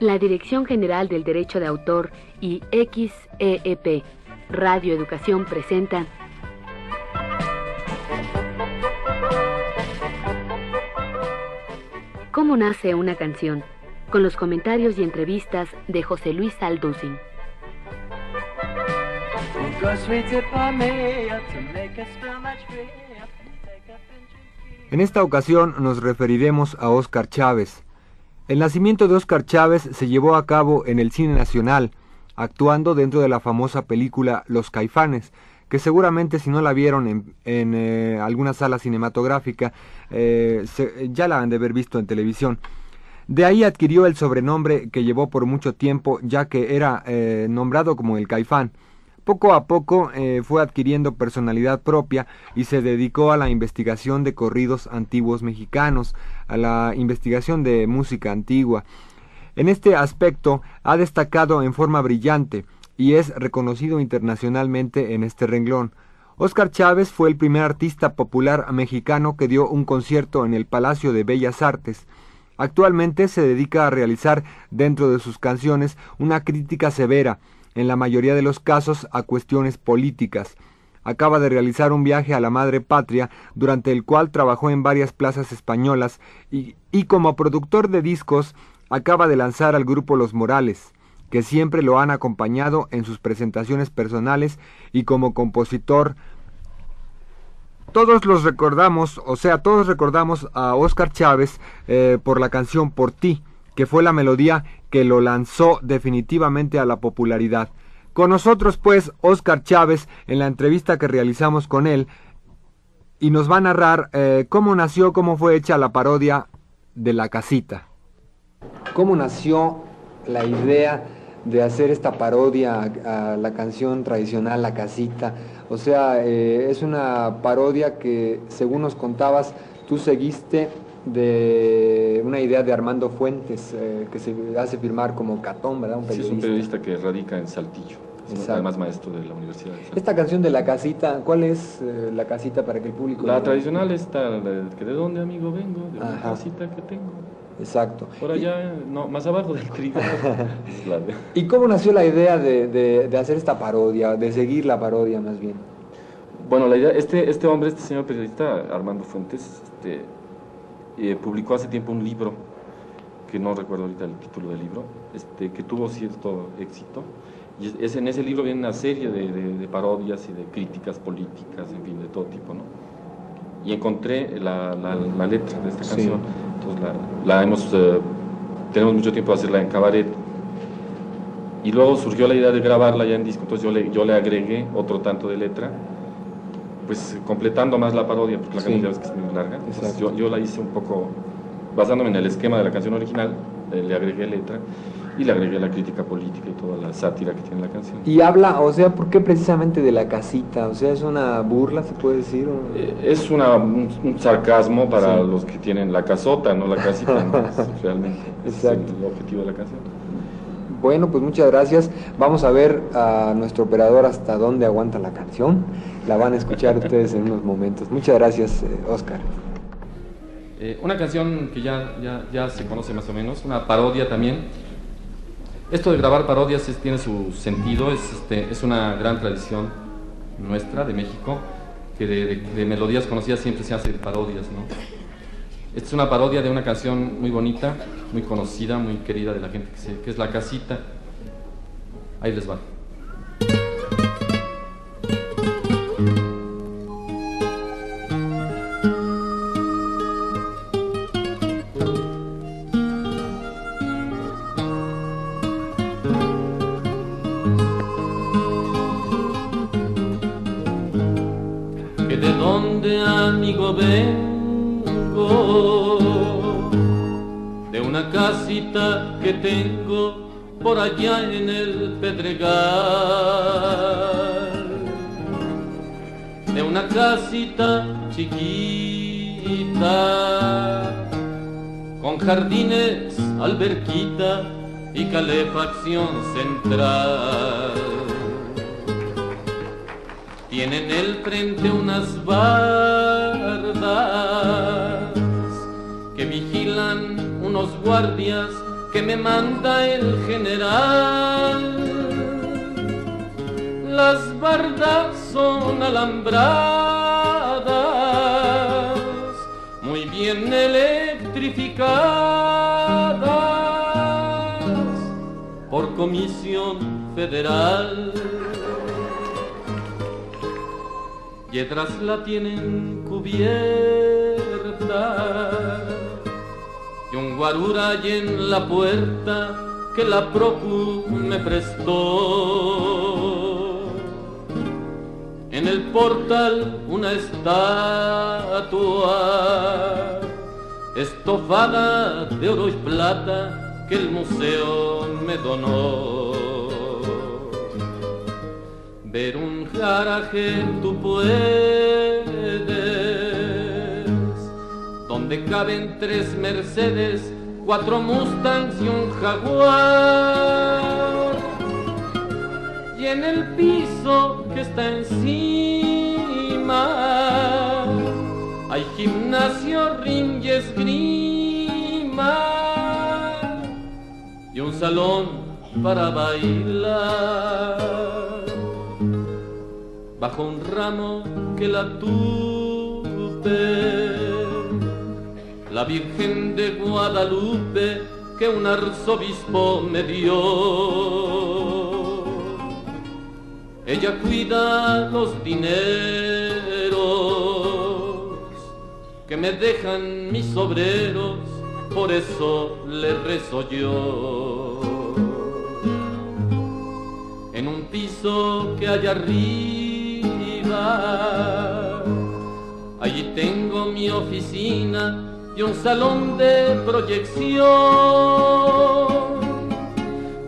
La Dirección General del Derecho de Autor y XEEP Radio Educación presentan ¿Cómo nace una canción? Con los comentarios y entrevistas de José Luis Alduzin. En esta ocasión nos referiremos a Óscar Chávez. El nacimiento de Óscar Chávez se llevó a cabo en el cine nacional, actuando dentro de la famosa película Los Caifanes, que seguramente si no la vieron en, eh, alguna sala cinematográfica, eh, ya la han de haber visto en televisión. De ahí adquirió el sobrenombre que llevó por mucho tiempo, ya que era eh, nombrado como el Caifán. Poco a poco fue adquiriendo personalidad propia y se dedicó a la investigación de corridos antiguos mexicanos, a la investigación de música antigua. En este aspecto ha destacado en forma brillante, y es reconocido internacionalmente en este renglón. Óscar Chávez fue el primer artista popular mexicano que dio un concierto en el Palacio de Bellas Artes. Actualmente se dedica a realizar dentro de sus canciones una crítica severa, en la mayoría de los casos a cuestiones políticas. Acaba de realizar un viaje a la madre patria, durante el cual trabajó en varias plazas españolas y, y como productor de discos acaba de lanzar al grupo Los Morales que siempre lo han acompañado en sus presentaciones personales y como compositor. Todos los recordamos, o sea, todos recordamos a Oscar Chávez eh, por la canción Por ti, que fue la melodía que lo lanzó definitivamente a la popularidad. Con nosotros, pues, Oscar Chávez, en la entrevista que realizamos con él, y nos va a narrar eh, cómo nació, cómo fue hecha la parodia de la casita. ¿Cómo nació la idea de hacer esta parodia a, la canción tradicional La Casita. O sea, eh, es una parodia que, según nos contabas, tú seguiste de una idea de Armando Fuentes, eh, que se hace firmar como Catón, ¿verdad? Un periodista. Sí, es un periodista que radica en Saltillo. Es además maestro de la Universidad. De Esta canción de La Casita, ¿cuál es eh, La Casita para que el público... La tradicional está, que de dónde amigo vengo, de la casita que tengo. Exacto. Por allá, no, más abajo del trigo. ¿Y cómo nació la idea de, hacer esta parodia, de seguir la parodia más bien? Bueno, la idea, este, este hombre, este señor periodista, Armando Fuentes, este, eh, publicó hace tiempo un libro, que no recuerdo ahorita el título del libro, este, que tuvo cierto éxito. Y es, en ese libro viene una serie de, parodias y de críticas políticas, en fin, de todo tipo, ¿no? Y encontré la, letra de esta canción la, hemos, eh, tenemos mucho tiempo de hacerla en cabaret. Y luego surgió la idea de grabarla ya en disco, entonces yo le, yo le agregué otro tanto de letra, pues completando más la parodia, porque la canción ya ves que es muy larga. yo, yo, la hice un poco basándome en el esquema de la canción original, eh, le agregué letra y le agregué la crítica política y toda la sátira que tiene la canción. Y habla, o sea, ¿por qué precisamente de la casita? O sea, ¿es una burla, se puede decir? Eh, es una, un, sarcasmo para los que tienen la casota, no la casita, realmente. Exacto. Es el objetivo de la canción. Bueno, pues muchas gracias. Vamos a ver a nuestro operador hasta dónde aguanta la canción. La van a escuchar ustedes en unos momentos. Muchas gracias, eh, Oscar. Eh, una canción que ya, ya, ya se conoce más o menos, una parodia también esto de grabar parodias tiene su sentido, es, este, es una gran tradición nuestra, de México, que de, melodías conocidas siempre se hacen parodias, ¿no? Esta es una parodia de una canción muy bonita, muy conocida, muy querida de la gente, que, que es La Casita. Ahí les va. Allá en el pedregal de una casita chiquita con jardines, alberquita y calefacción central. Tienen el frente unas que vigilan unos guardias que me manda el general. Las bardas son alambradas, muy bien electrificadas por comisión federal. Y detrás la tienen cubierta y un guarura hay en la puerta que la procu me prestó. En el portal una estatua estofada de oro y plata que el museo me donó. Ver un garaje tú puedes donde caben tres Mercedes, cuatro Mustangs y un Jaguar. Y en el piso que está encima hay gimnasio, ring y esgrima y un salón para bailar bajo un ramo que la tuve la Virgen de Guadalupe que un arzobispo me dio. Ella cuida los dineros que me dejan mis obreros, por eso le rezo yo. En un piso que hay arriba, allí tengo mi oficina y un salón de proyección.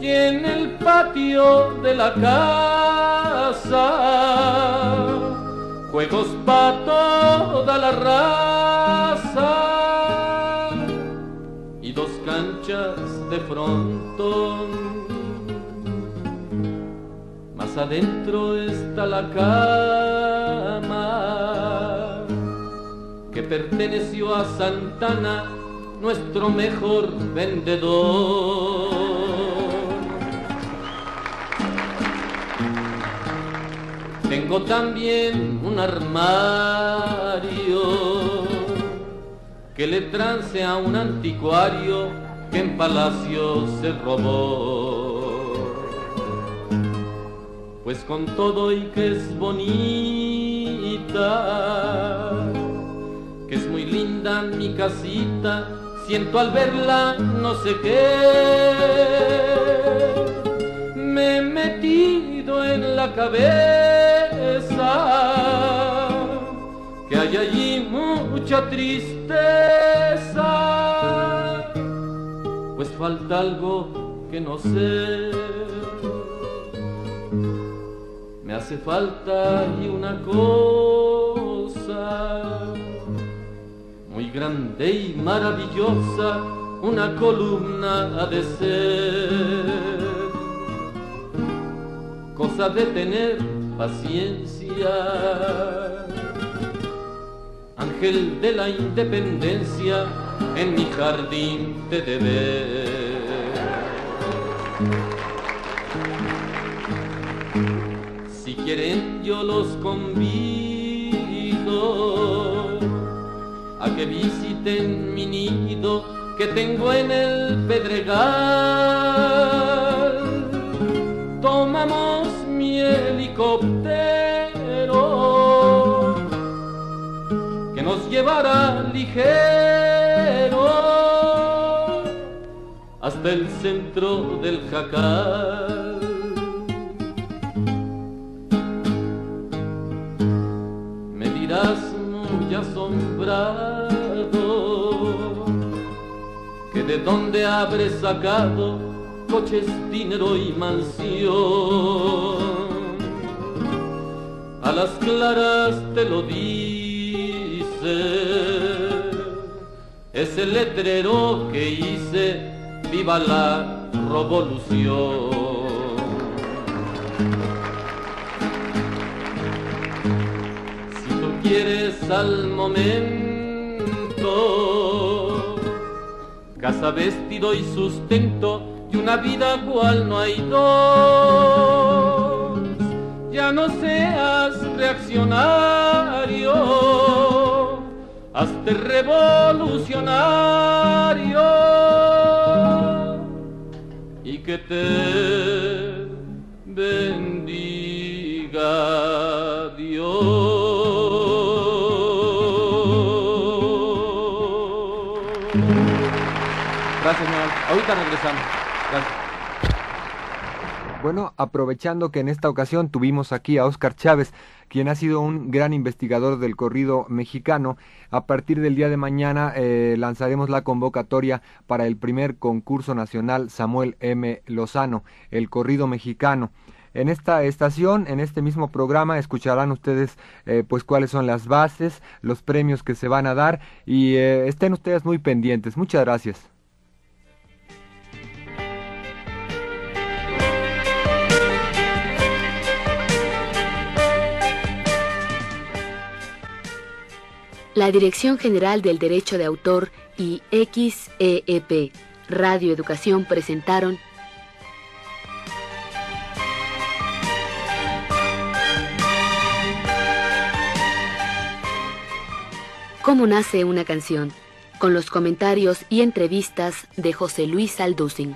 Y en el patio de la casa, juegos para toda la raza y dos canchas de frontón. Más adentro está la cama perteneció a Santana, nuestro mejor vendedor. Tengo también un armario que le trance a un anticuario que en palacio se robó. Pues con todo y que es bonita, mi casita, siento al verla no sé qué. Me he metido en la cabeza que hay allí mucha tristeza, pues falta algo que no sé. Me hace falta y una cosa muy grande y maravillosa, una columna ha de ser. Cosa de tener paciencia, ángel de la independencia, en mi jardín te debe. Si quieren yo los convido a que visiten mi nido que tengo en el pedregal. Tomamos mi helicóptero que nos llevará ligero hasta el centro del jacal. De dónde habré sacado coches, dinero y mansión. A las claras te lo dice ese letrero que hice, viva la revolución. quieres al momento casa, vestido y sustento y una vida cual no hay dos. Ya no seas reaccionario, hazte revolucionario y que te bendiga Dios. Gracias, señor. Ahorita regresamos. Gracias. Bueno, aprovechando que en esta ocasión tuvimos aquí a Óscar Chávez, quien ha sido un gran investigador del corrido mexicano, a partir del día de mañana eh, lanzaremos la convocatoria para el primer concurso nacional Samuel M. Lozano, el corrido mexicano. En esta estación, en este mismo programa, escucharán ustedes eh, pues cuáles son las bases, los premios que se van a dar y eh, estén ustedes muy pendientes. Muchas gracias. La Dirección General del Derecho de Autor y XEEP Radio Educación presentaron ¿Cómo nace una canción? con los comentarios y entrevistas de José Luis Alducin.